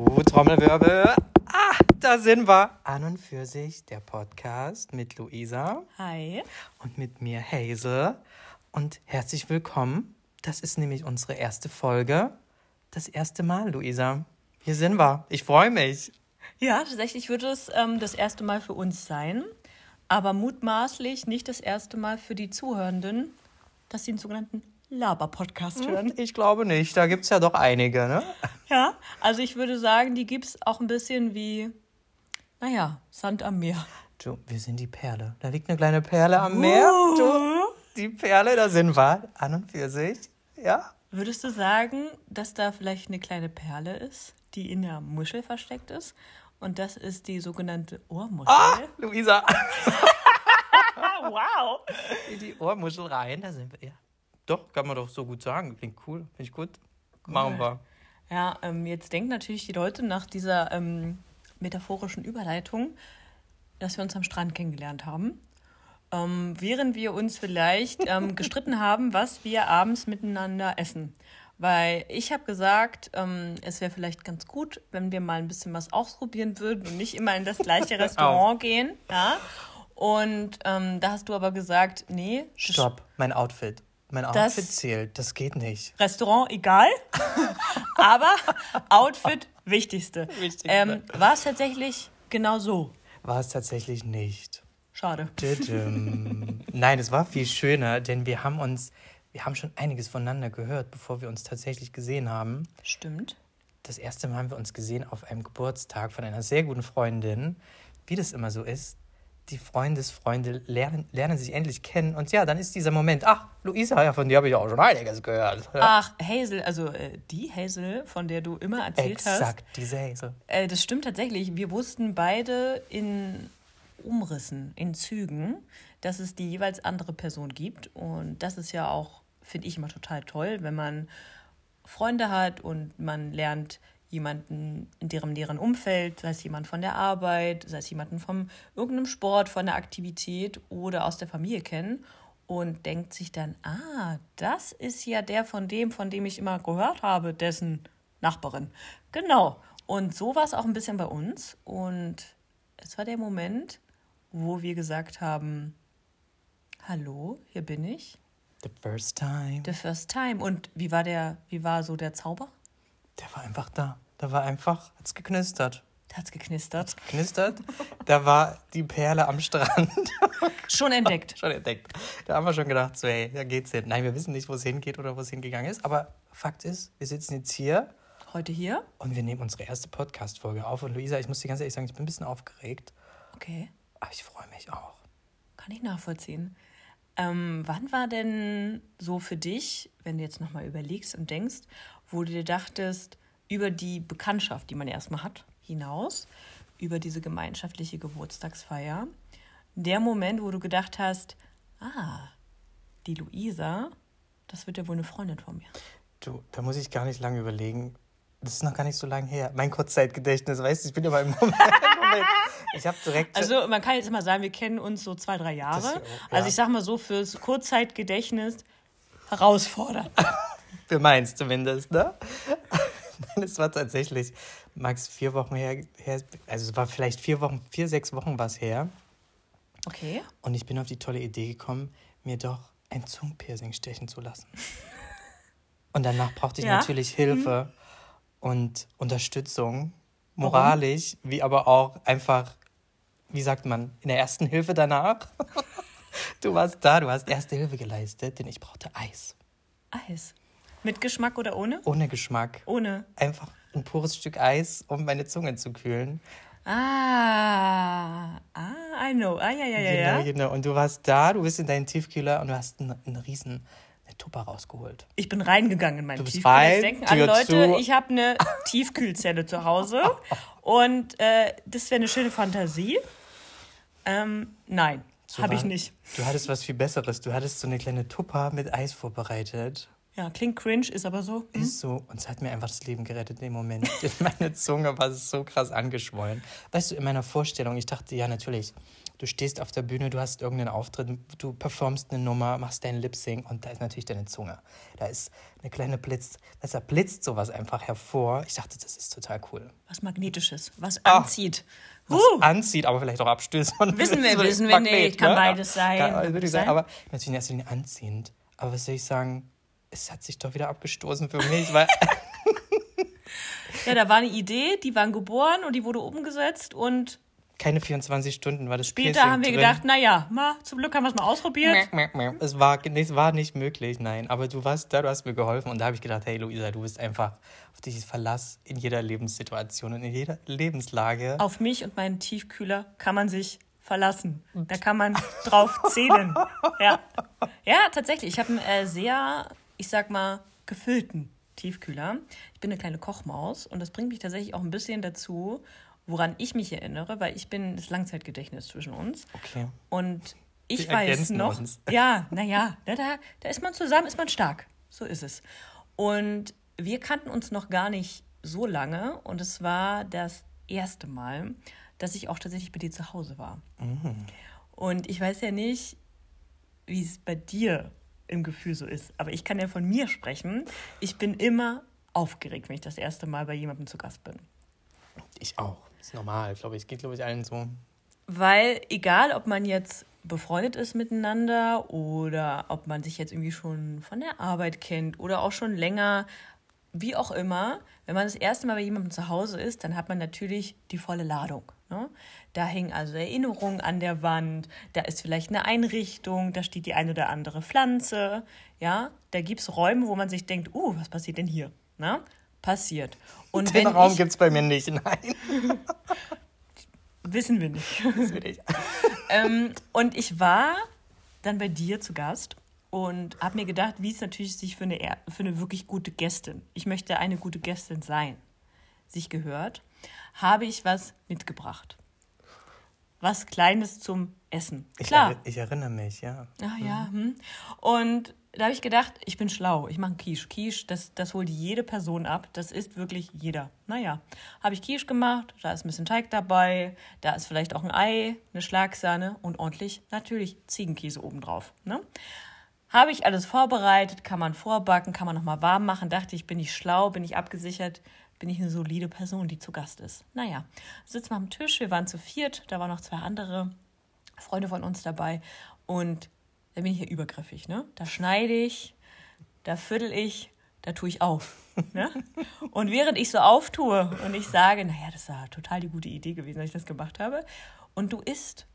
Oh, Trommelwirbel. Ah, da sind wir. An und für sich der Podcast mit Luisa Hi. und mit mir Hazel. Und herzlich willkommen. Das ist nämlich unsere erste Folge. Das erste Mal, Luisa. Hier sind wir. Ich freue mich. Ja, tatsächlich wird es ähm, das erste Mal für uns sein, aber mutmaßlich nicht das erste Mal für die Zuhörenden, dass sie einen sogenannten Laber-Podcast hören. Ich glaube nicht. Da gibt es ja doch einige, ne? Ja, also ich würde sagen, die gibt es auch ein bisschen wie, naja, Sand am Meer. Du, wir sind die Perle. Da liegt eine kleine Perle am Meer. Du, die Perle, da sind wir. An und für sich. Ja. Würdest du sagen, dass da vielleicht eine kleine Perle ist, die in der Muschel versteckt ist? Und das ist die sogenannte Ohrmuschel. Ah, Luisa. wow! In die Ohrmuschel rein, da sind wir. Ja. Doch, kann man doch so gut sagen. Klingt cool. Finde ich gut. Machen wir. Ja, ähm, jetzt denken natürlich die Leute nach dieser ähm, metaphorischen Überleitung, dass wir uns am Strand kennengelernt haben. Ähm, während wir uns vielleicht ähm, gestritten haben, was wir abends miteinander essen. Weil ich habe gesagt, ähm, es wäre vielleicht ganz gut, wenn wir mal ein bisschen was ausprobieren würden und nicht immer in das gleiche Restaurant gehen. Ja? Und ähm, da hast du aber gesagt, nee, Stopp, mein Outfit. Mein Das- Outfit zählt. Das geht nicht. Restaurant egal, aber Outfit wichtigste. Wichtigste. Ähm, war es tatsächlich genau so? War es tatsächlich nicht. Schade. Tütüm. Nein, es war viel schöner, denn wir haben uns, wir haben schon einiges voneinander gehört, bevor wir uns tatsächlich gesehen haben. Stimmt. Das erste Mal haben wir uns gesehen auf einem Geburtstag von einer sehr guten Freundin. Wie das immer so ist, die Freundesfreunde lernen, lernen sich endlich kennen. Und ja, dann ist dieser Moment, ach, Luisa, ja, von dir habe ich auch schon einiges gehört. Ach, Hazel, also äh, die Hazel, von der du immer erzählt hast. Exakt, diese Hazel. Äh, das stimmt tatsächlich. Wir wussten beide in Umrissen, in Zügen, dass es die jeweils andere Person gibt. Und das ist ja auch, finde ich immer total toll, wenn man Freunde hat und man lernt jemanden in deren, deren Umfeld, sei es jemand von der Arbeit, sei es jemanden vom irgendeinem Sport, von der Aktivität oder aus der Familie kennen und denkt sich dann, ah, das ist ja der von dem, von dem ich immer gehört habe, dessen Nachbarin. Genau. Und so war es auch ein bisschen bei uns. Und es war der Moment, wo wir gesagt haben, hallo, hier bin ich. The first time. The first time. Und wie war der, wie war so der Zauber? Der war einfach da. Da war einfach, hat's geknistert. Da hat's geknistert. Knistert. Da war die Perle am Strand. Schon entdeckt. schon entdeckt. Da haben wir schon gedacht, so, hey, da geht's hin. Nein, wir wissen nicht, wo es hingeht oder wo es hingegangen ist. Aber Fakt ist, wir sitzen jetzt hier Heute hier. und wir nehmen unsere erste Podcast-Folge auf. Und Luisa, ich muss dir ganz ehrlich sagen, ich bin ein bisschen aufgeregt. Okay. Aber ich freue mich auch. Kann ich nachvollziehen. Ähm, wann war denn so für dich, wenn du jetzt nochmal überlegst und denkst, wo du dir dachtest, über die Bekanntschaft, die man erstmal hat, hinaus, über diese gemeinschaftliche Geburtstagsfeier, der Moment, wo du gedacht hast, ah, die Luisa, das wird ja wohl eine Freundin von mir. Du, da muss ich gar nicht lange überlegen. Das ist noch gar nicht so lange her. Mein Kurzzeitgedächtnis, weißt du, ich bin aber im Moment. Moment. Ich habe direkt. Also man kann jetzt immer sagen, wir kennen uns so zwei, drei Jahre. Das ja. Also ich sag mal so, fürs Kurzzeitgedächtnis herausfordernd. Für meins zumindest, ne? Nein, es war tatsächlich, Max, vier Wochen her, her, also es war vielleicht vier Wochen, vier, sechs Wochen was her. Okay. Und ich bin auf die tolle Idee gekommen, mir doch ein Zungenpiercing stechen zu lassen. Und danach brauchte ich Ja. natürlich Hilfe und Unterstützung, moralisch, wie aber auch einfach, wie sagt man, in der ersten Hilfe danach. Du warst da, du hast erste Hilfe geleistet, denn ich brauchte Eis. Eis. Mit Geschmack oder ohne? Ohne Geschmack. Ohne. Einfach ein pures Stück Eis, um meine Zunge zu kühlen. Ah, ah, I know. Ah, ja, ja, ja, Genau, ja. genau. Und du warst da, du bist in deinen Tiefkühler und du hast einen, einen riesen eine Tupper rausgeholt. Ich bin reingegangen in meinen Du bist Tiefkühl. rein, Jetzt denken alle Leute, zu. ich habe eine Tiefkühlzelle zu Hause. Und äh, das wäre eine schöne Fantasie. Ähm, nein, So habe ich nicht. Du hattest was viel Besseres. Du hattest so eine kleine Tupper mit Eis vorbereitet. Ja, klingt cringe, ist aber so. Hm? Ist so. Und es hat mir einfach das Leben gerettet in dem Moment. Meine Zunge war so krass angeschwollen. Weißt du, in meiner Vorstellung, ich dachte, ja, natürlich, du stehst auf der Bühne, du hast irgendeinen Auftritt, du performst eine Nummer, machst deinen Lip-Sync und da ist natürlich deine Zunge. Da ist eine kleine Blitz, da blitzt sowas einfach hervor. Ich dachte, das ist total cool. Was Magnetisches, was anzieht. Ah, was uh. anzieht, aber vielleicht auch abstößt. Wissen wir, wissen wir nicht, kann ne? beides sein. Kann, würde ich sagen, aber natürlich erst anziehend. Aber was soll ich sagen? Es hat sich doch wieder abgestoßen für mich, weil. ja, da war eine Idee, die waren geboren und die wurde umgesetzt und. Keine 24 Stunden war das Spiel. Später haben wir drin. gedacht, naja, mal, zum Glück haben wir es mal ausprobiert. Es war, es war nicht möglich, nein. Aber du warst da, du hast mir geholfen und da habe ich gedacht, hey Luisa, du bist einfach auf dich Verlass in jeder Lebenssituation und in jeder Lebenslage. Auf mich und meinen Tiefkühler kann man sich verlassen. Da kann man drauf zählen. Ja, ja tatsächlich. Ich habe einen äh, sehr ich sag mal, gefüllten Tiefkühler. Ich bin eine kleine Kochmaus und das bringt mich tatsächlich auch ein bisschen dazu, woran ich mich erinnere, weil ich bin das Langzeitgedächtnis zwischen uns. Okay. Und ich Wir weiß noch, uns. ja, naja, da, da, da ist man zusammen, ist man stark. So ist es. Und wir kannten uns noch gar nicht so lange und es war das erste Mal, dass ich auch tatsächlich bei dir zu Hause war. Mhm. Und ich weiß ja nicht, wie es bei dir im Gefühl so ist. Aber ich kann ja von mir sprechen. Ich bin immer aufgeregt, wenn ich das erste Mal bei jemandem zu Gast bin. Ich auch. Ist normal, glaube ich. Geht, glaube ich, allen so. Weil egal, ob man jetzt befreundet ist miteinander oder ob man sich jetzt irgendwie schon von der Arbeit kennt oder auch schon länger, wie auch immer, wenn man das erste Mal bei jemandem zu Hause ist, dann hat man natürlich die volle Ladung. Ne? Da hängen also Erinnerungen an der Wand, da ist vielleicht eine Einrichtung, da steht die ein oder andere Pflanze. Ja, da gibt es Räume, wo man sich denkt, uh, was passiert denn hier? Na? Passiert. Und Den Raum gibt es bei mir nicht, nein. Wissen wir nicht. ähm, und ich war dann bei dir zu Gast und habe mir gedacht, wie es natürlich sich für eine, für eine wirklich gute Gästin, ich möchte eine gute Gästin sein, sich gehört habe ich was mitgebracht. Was Kleines zum Essen. Klar. Ich, ich erinnere mich, ja. Ach ja. Hm. Und da habe ich gedacht, ich bin schlau. Ich mache Quiche. Quiche, das, das holt jede Person ab. Das ist wirklich jeder. Naja, habe ich Quiche gemacht. Da ist ein bisschen Teig dabei. Da ist vielleicht auch ein Ei, eine Schlagsahne und ordentlich natürlich Ziegenkäse obendrauf. Ne? Habe ich alles vorbereitet, kann man vorbacken, kann man nochmal warm machen. Dachte ich, bin ich schlau, bin ich abgesichert, bin ich eine solide Person, die zu Gast ist. Naja, sitzen wir am Tisch, wir waren zu viert, da waren noch zwei andere Freunde von uns dabei und da bin ich hier übergriffig. Ne? Da schneide ich, da viertel ich, da tue ich auf. Ne? Und während ich so auftue und ich sage, naja, das war total die gute Idee gewesen, dass ich das gemacht habe, und du isst,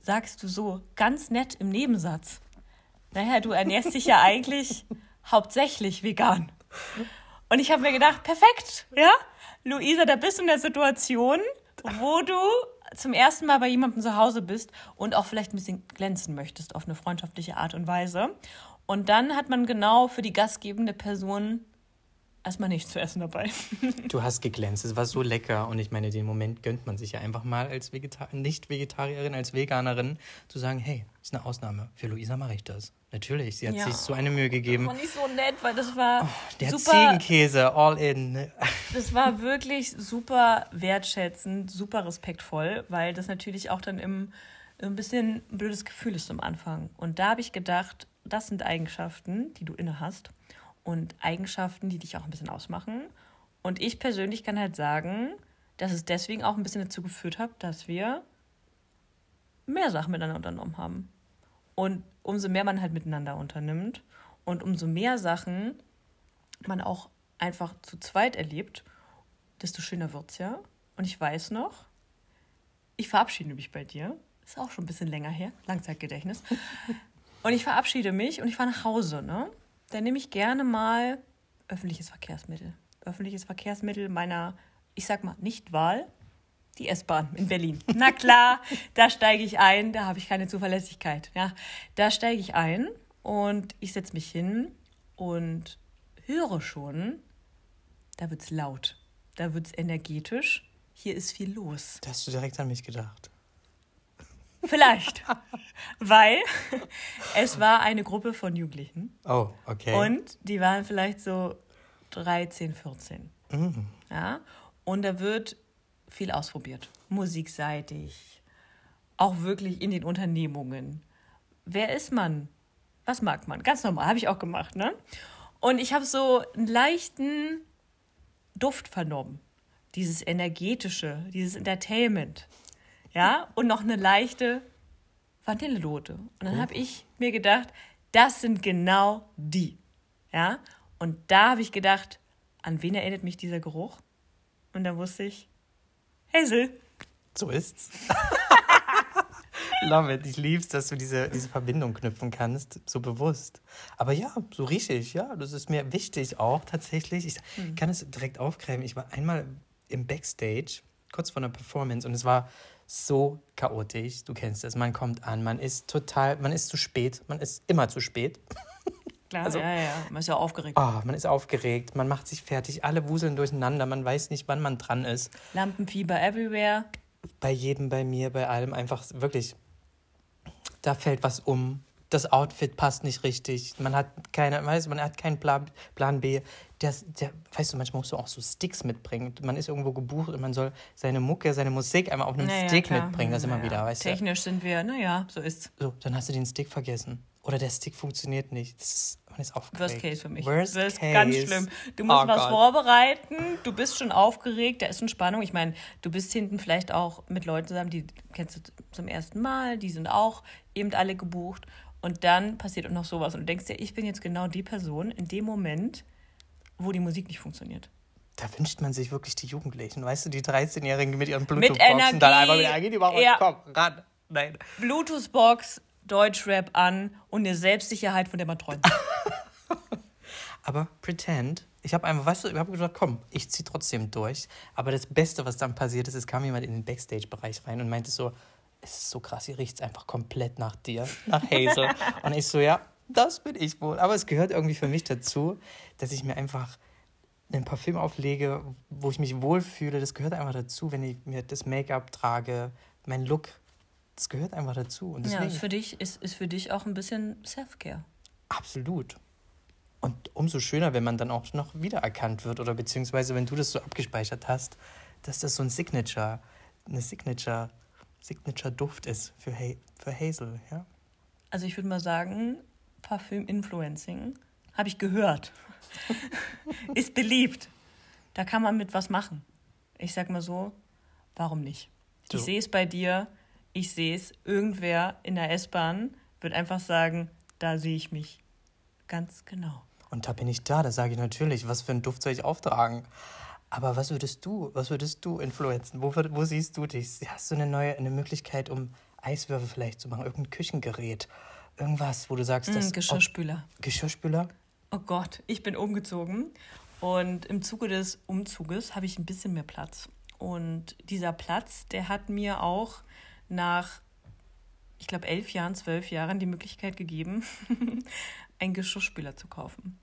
sagst du so ganz nett im Nebensatz, naja, du ernährst dich ja eigentlich hauptsächlich vegan. Und ich habe mir gedacht, perfekt, ja, Luisa, da bist du in der Situation, wo du zum ersten Mal bei jemandem zu Hause bist und auch vielleicht ein bisschen glänzen möchtest auf eine freundschaftliche Art und Weise. Und dann hat man genau für die gastgebende Person erstmal nichts zu essen dabei. du hast geglänzt, es war so lecker und ich meine, den Moment gönnt man sich ja einfach mal als Vegetar Nicht-Vegetarierin, als Veganerin zu sagen, hey, ist eine Ausnahme, für Luisa mache ich das. Natürlich, sie hat ja. sich so eine Mühe gegeben. Das war nicht so nett, weil das war oh, der super, Ziegenkäse, all in. Das war wirklich super wertschätzend, super respektvoll, weil das natürlich auch dann im, ein bisschen ein blödes Gefühl ist am Anfang. Und da habe ich gedacht, das sind Eigenschaften, die du inne hast und Eigenschaften, die dich auch ein bisschen ausmachen. Und ich persönlich kann halt sagen, dass es deswegen auch ein bisschen dazu geführt hat, dass wir mehr Sachen miteinander unternommen haben. Und umso mehr man halt miteinander unternimmt und umso mehr Sachen man auch einfach zu zweit erlebt, desto schöner wird es ja. Und ich weiß noch, ich verabschiede mich bei dir. Ist auch schon ein bisschen länger her, Langzeitgedächtnis. Und ich verabschiede mich und ich fahre nach Hause, ne? Dann nehme ich gerne mal öffentliches Verkehrsmittel. Öffentliches Verkehrsmittel meiner, ich sag mal, Nicht-Wahl, die S-Bahn in Berlin. Na klar, da steige ich ein, da habe ich keine Zuverlässigkeit. Ja, da steige ich ein und ich setze mich hin und höre schon, da wird es laut, da wird es energetisch, hier ist viel los. Da hast du direkt an mich gedacht. Vielleicht. Weil es war eine Gruppe von Jugendlichen. Oh, okay. Und die waren vielleicht so 13, 14. Mhm. Ja? Und da wird viel ausprobiert. Musikseitig. Auch wirklich in den Unternehmungen. Wer ist man? Was mag man? Ganz normal, habe ich auch gemacht, ne? Und ich habe so einen leichten Duft vernommen. Dieses energetische, dieses Entertainment. Ja, und noch eine leichte Vanillelote. Und dann habe ich mir gedacht, das sind genau die. Ja, und da habe ich gedacht, an wen erinnert mich dieser Geruch? Und dann wusste ich, Hazel. So ist's. Love it. Ich lieb's, dass du diese, diese Verbindung knüpfen kannst, so bewusst. Aber ja, so richtig, ja, das ist mir wichtig auch tatsächlich. Ich kann es direkt aufgreifen. Ich war einmal im Backstage, kurz vor einer Performance, und es war so chaotisch. Du kennst es. Man kommt an, man ist total, man ist zu spät, man ist immer zu spät. Klar, Also- ja, ja, man ist ja aufgeregt. Oh, man ist aufgeregt, man macht sich fertig, alle wuseln durcheinander, man weiß nicht, wann man dran ist. Lampenfieber everywhere. bei jedem, bei mir, bei allem einfach wirklich, da fällt was um. Das Outfit passt nicht richtig. Man hat keine, weißt, du, man hat keinen Plan, Plan B. Das, der, weißt du, manchmal musst du auch so Sticks mitbringen. Man ist irgendwo gebucht und man soll seine Mucke, seine Musik einmal auf einem Naja, Stick klar. mitbringen. Das immer Naja, wieder, weißt Technisch sind wir, naja, so ist's. du. So, dann hast du den Stick vergessen. Oder der Stick funktioniert nicht. Das ist, man ist aufgeregt. Worst Case für mich. Worst das ist case. ganz schlimm. Du musst Oh was Gott. vorbereiten, du bist schon aufgeregt, da ist schon Spannung. Ich meine, du bist hinten vielleicht auch mit Leuten zusammen, die kennst du zum ersten Mal, die sind auch eben alle gebucht. Und dann passiert auch noch sowas. Und du denkst dir, ich bin jetzt genau die Person in dem Moment, wo die Musik nicht funktioniert. Da wünscht man sich wirklich die Jugendlichen, weißt du, die 13-Jährigen mit ihren Mit Bluetooth-Boxen, dann Energie. einfach wieder, geht überhaupt Ja. komm, ran. Nein. Bluetooth-Box, Deutschrap an und eine Selbstsicherheit, von der man träumt. Aber pretend, ich habe einfach, weißt du, ich habe gesagt, komm, ich ziehe trotzdem durch. Aber das Beste, was dann passiert ist, es kam jemand in den Backstage-Bereich rein und meinte so, es ist so krass, hier riecht es einfach komplett nach dir, nach Hazel. und ich so, ja, das bin ich wohl. Aber es gehört irgendwie für mich dazu, dass ich mir einfach ein Parfüm auflege, wo ich mich wohlfühle. Das gehört einfach dazu, wenn ich mir das Make-up trage, mein Look. Das gehört einfach dazu. Und ja, deswegen, ist für dich, ist, ist für dich auch ein bisschen Self-Care. Absolut. Und umso schöner, wenn man dann auch noch wiedererkannt wird oder beziehungsweise wenn du das so abgespeichert hast, dass das so ein Signature, eine Signature, Signature-Duft ist für, ha für Hazel, ja? Also ich würde mal sagen, Parfüm-Influencing, habe ich gehört, ist beliebt. Da kann man mit was machen. Ich sag mal so, warum nicht? So. Ich sehe es bei dir, ich sehe es, irgendwer in der S-Bahn wird einfach sagen, da sehe ich mich. Ganz genau. Und da bin ich da, da sage ich natürlich, was für einen Duft soll ich auftragen? Aber was würdest du, was würdest du influenzen? Wo, wo siehst du dich? Hast du eine neue eine Möglichkeit, um Eiswürfel vielleicht zu machen? Irgendein Küchengerät? Irgendwas, wo du sagst, das Mm, Geschirrspüler. Ob, Geschirrspüler? Oh Gott, ich bin umgezogen und im Zuge des Umzuges habe ich ein bisschen mehr Platz. Und dieser Platz, der hat mir auch nach, ich glaube, elf Jahren, zwölf Jahren die Möglichkeit gegeben, einen Geschirrspüler zu kaufen.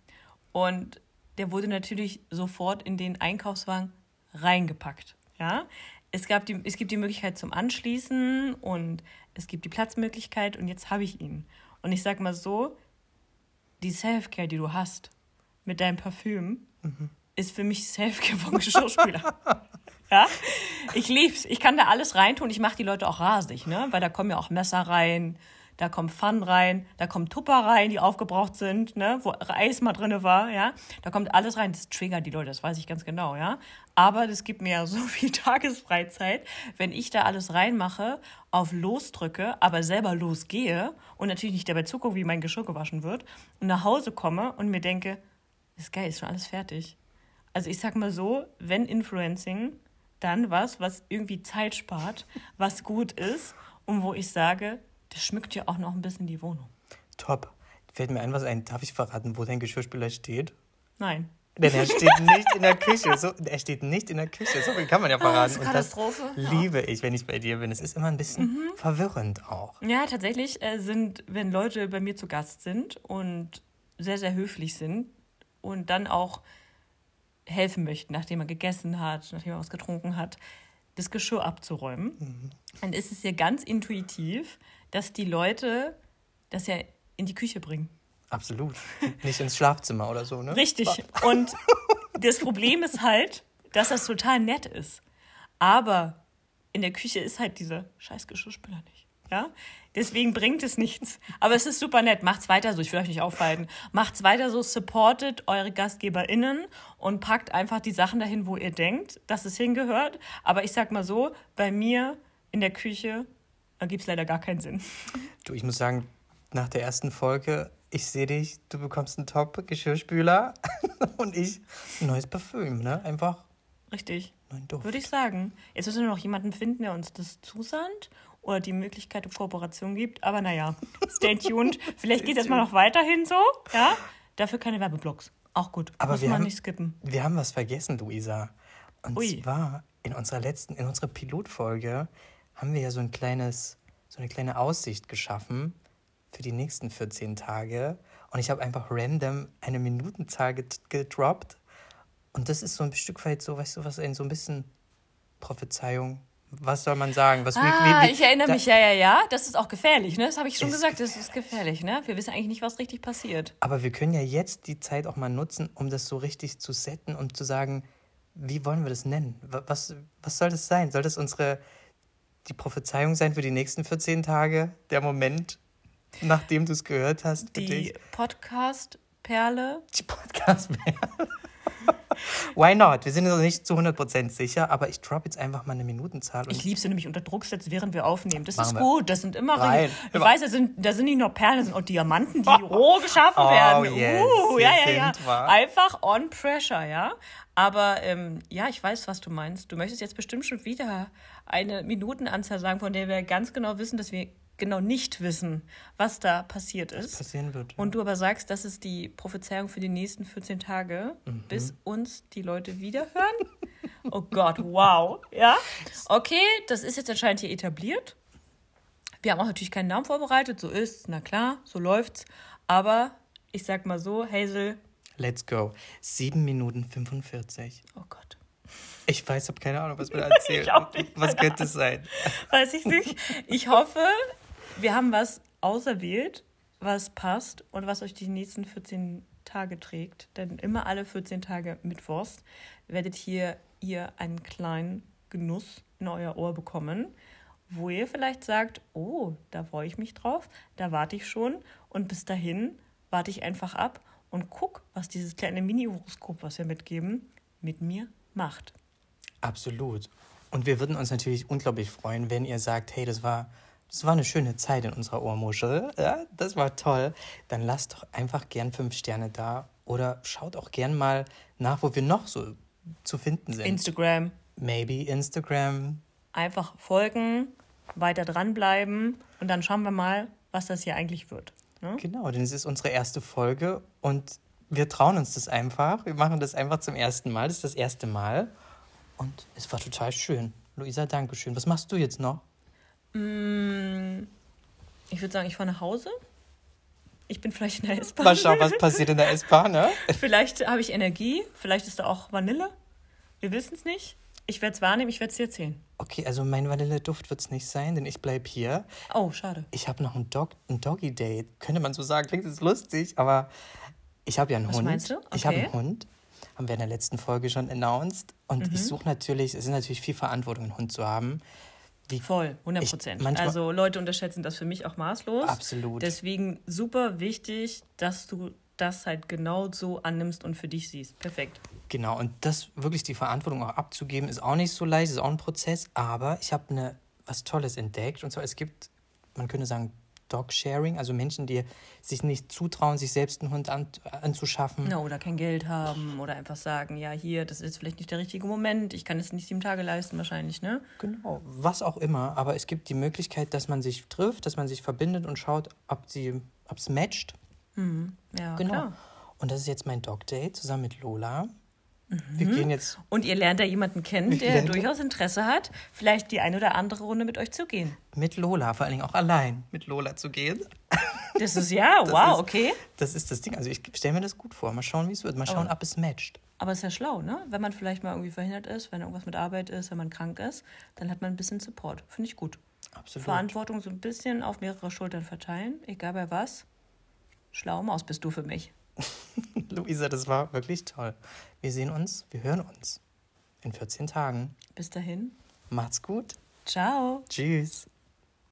Und der wurde natürlich sofort in den Einkaufswagen reingepackt. Ja? Es, gab die, es gibt die Möglichkeit zum Anschließen und es gibt die Platzmöglichkeit und jetzt habe ich ihn. Und ich sage mal so, die Self-Care, die du hast mit deinem Parfüm, ist für mich Self-Care vom Geschirrspüler. ja? Ich lieb's. Ich kann da alles reintun. Ich mache die Leute auch rasig, ne? Weil da kommen ja auch Messer rein, da kommt Pfannen rein, da kommen Tupper rein, die aufgebraucht sind, ne? Wo Eis mal drin war, ja? Da kommt alles rein. Das triggert die Leute, das weiß ich ganz genau, ja? Aber das gibt mir ja so viel Tagesfreizeit, wenn ich da alles reinmache, auf Los drücke, aber selber losgehe und natürlich nicht dabei zugucke, wie mein Geschirr gewaschen wird und nach Hause komme und mir denke, ist geil, ist schon alles fertig. Also ich sag mal so, wenn Influencing, dann was, was irgendwie Zeit spart, was gut ist und wo ich sage, das schmückt ja auch noch ein bisschen die Wohnung. Top. Fällt mir ein, was ein. Darf ich verraten, wo dein Geschirrspüler steht? Nein. Denn er steht nicht in der Küche. So, er steht nicht in der Küche. So viel kann man ja verraten. ist Und das Katastrophe. Ja. liebe ich, wenn ich bei dir bin. Es ist immer ein bisschen verwirrend auch. Ja, tatsächlich äh, sind, wenn Leute bei mir zu Gast sind und sehr, sehr höflich sind und dann auch helfen möchten, nachdem man gegessen hat, nachdem man was getrunken hat, das Geschirr abzuräumen, dann ist es ja ganz intuitiv, dass die Leute das ja in die Küche bringen. Absolut. Nicht ins Schlafzimmer oder so, ne? Richtig. Und das Problem ist halt, dass das total nett ist. Aber in der Küche ist halt dieser scheiß Geschirrspüler nicht. Ja? Deswegen bringt es nichts. Aber es ist super nett. Macht's weiter so. Ich will euch nicht aufhalten. Macht's weiter so. Supportet eure GastgeberInnen und packt einfach die Sachen dahin, wo ihr denkt, dass es hingehört. Aber ich sag mal so, bei mir in der Küche gibt es leider gar keinen Sinn. Du, ich muss sagen, nach der ersten Folge, ich sehe dich, du bekommst einen Top-Geschirrspüler und ich ein neues Parfüm, ne? Einfach Richtig. neuen Duft. Würde ich sagen. Jetzt müssen wir noch jemanden finden, der uns das zusandt oder die Möglichkeit der Kooperation gibt. Aber naja, stay tuned. Vielleicht geht es erstmal noch weiterhin so. Ja? Dafür keine Werbeblocks. Auch gut. Aber Muss wir man haben- nicht skippen. Wir haben was vergessen, Luisa. Und Ui. zwar in unserer letzten, in unserer Pilotfolge haben wir ja so ein kleines, so eine kleine Aussicht geschaffen für die nächsten 14 Tage. Und ich habe einfach random eine Minutenzahl gedroppt. Und das ist so ein Stück weit so, weißt du, was in so ein bisschen Prophezeiung. Was soll man sagen? Was, Ah, wie- wie- ich erinnere da- mich, ja, ja, ja. Das ist auch gefährlich, ne? Das habe ich schon gesagt, das ist gefährlich, ne? Wir wissen eigentlich nicht, was richtig passiert. Aber wir können ja jetzt die Zeit auch mal nutzen, um das so richtig zu setten und zu sagen, wie wollen wir das nennen? Wa- Was, was soll das sein? Soll das unsere die Prophezeiung sein für die nächsten 14 Tage? Der Moment, nachdem du es gehört hast? für Die? Podcast-Perle. die Podcast Why not? Wir sind uns nicht zu 100% sicher, aber ich drop jetzt einfach mal eine Minutenzahl. Ich liebe sie nämlich unter Druck setzen, während wir aufnehmen. Das Machen ist gut. Das sind immer Rein. Ich Immer. weiß, da sind, da sind nicht nur Perlen, das sind auch Diamanten, die roh geschaffen Oh, werden. yes, uh, ja, ja, ja. wahr. Einfach on pressure, ja. Aber ähm, ja, ich weiß, was du meinst. Du möchtest jetzt bestimmt schon wieder eine Minutenanzahl sagen, von der wir ganz genau wissen, dass wir genau nicht wissen, was da passiert ist. passieren wird. Und du aber sagst, das ist die Prophezeiung für die nächsten 14 Tage, Mhm. bis uns die Leute wieder hören. Oh Gott, wow. Ja? Okay, das ist jetzt anscheinend hier etabliert. Wir haben auch natürlich keinen Namen vorbereitet, so ist's, na klar, so läuft's. Aber ich sag mal so, Hazel, Let's go. 7 Minuten 45. oh Gott, Ich weiß, habe keine Ahnung, was wir da erzählen. Ich auch nicht, was könnte es sein? weiß ich nicht. Ich hoffe, wir haben was auserwählt, was passt und was euch die nächsten 14 Tage trägt. Denn immer alle 14 Tage Mittwochs werdet hier ihr einen kleinen Genuss in euer Ohr bekommen, wo ihr vielleicht sagt, oh, da freue ich mich drauf, da warte ich schon und bis dahin warte ich einfach ab und guck, was dieses kleine Mini-Horoskop, was wir mitgeben, mit mir macht. Absolut. Und wir würden uns natürlich unglaublich freuen, wenn ihr sagt, hey, das war, das war eine schöne Zeit in unserer Ohrmuschel. Ja, das war toll. Dann lasst doch einfach gern fünf Sterne da oder schaut auch gern mal nach, wo wir noch so zu finden sind. Instagram, Maybe Instagram. einfach folgen, weiter dranbleiben und dann schauen wir mal, was das hier eigentlich wird. Ne? Genau, denn es ist unsere erste Folge und wir trauen uns das einfach. Wir machen das einfach zum ersten Mal. Das ist das erste Mal. Und es war total schön. Luisa, danke schön. Was machst du jetzt noch? Mm, Ich würde sagen, ich fahre nach Hause. Ich bin vielleicht in der S-Bahn. Mal schauen, was passiert in der S-Bahn, ne? Vielleicht habe ich Energie, vielleicht ist da auch Vanille. Wir wissen es nicht. Ich werde es wahrnehmen, ich werde es dir erzählen. Okay, also mein Vanilleduft wird es nicht sein, denn ich bleibe hier. Oh, schade. Ich habe noch ein, Dog ein Doggy-Date. Könnte man so sagen, klingt jetzt lustig, aber ich habe ja einen Was Hund. meinst du? Ich habe Okay. einen Hund. Haben wir in der letzten Folge schon announced. Und Mhm. ich suche natürlich, es ist natürlich viel Verantwortung, einen Hund zu haben. Wie, Voll, 100 Prozent. Also Leute unterschätzen das für mich auch maßlos. Absolut. Deswegen super wichtig, dass du das halt genau so annimmst und für dich siehst. Perfekt. Genau, und das wirklich die Verantwortung auch abzugeben, ist auch nicht so leicht, ist auch ein Prozess. Aber ich habe eine, was Tolles entdeckt. Und zwar, es gibt, man könnte sagen, Dog-Sharing, also Menschen, die sich nicht zutrauen, sich selbst einen Hund an, anzuschaffen. Ja, oder kein Geld haben oder einfach sagen, ja, hier, das ist vielleicht nicht der richtige Moment, ich kann es nicht sieben Tage leisten wahrscheinlich, ne? Genau, was auch immer. Aber es gibt die Möglichkeit, dass man sich trifft, dass man sich verbindet und schaut, ob es matcht. Ja, Genau. klar. Und das ist jetzt mein Dog-Date zusammen mit Lola. Wir mhm. gehen jetzt. Und ihr lernt da jemanden kennen, der durchaus Interesse hat, vielleicht die eine oder andere Runde mit euch zu gehen. Mit Lola, vor allen Dingen auch allein mit Lola zu gehen. Das ist ja, das wow, ist, okay. Das ist das Ding. Also ich stelle mir das gut vor. Mal schauen, wie es wird. Mal schauen, ob es matcht. Aber es ist ja schlau, ne? Wenn man vielleicht mal irgendwie verhindert ist, wenn irgendwas mit Arbeit ist, wenn man krank ist, dann hat man ein bisschen Support. Finde ich gut. Absolut. Verantwortung so ein bisschen auf mehrere Schultern verteilen, egal bei was. Schlaue Maus bist du für mich. Luisa, das war wirklich toll. Wir sehen uns, wir hören uns in 14 Tagen. Bis dahin. Macht's gut. Ciao. Tschüss.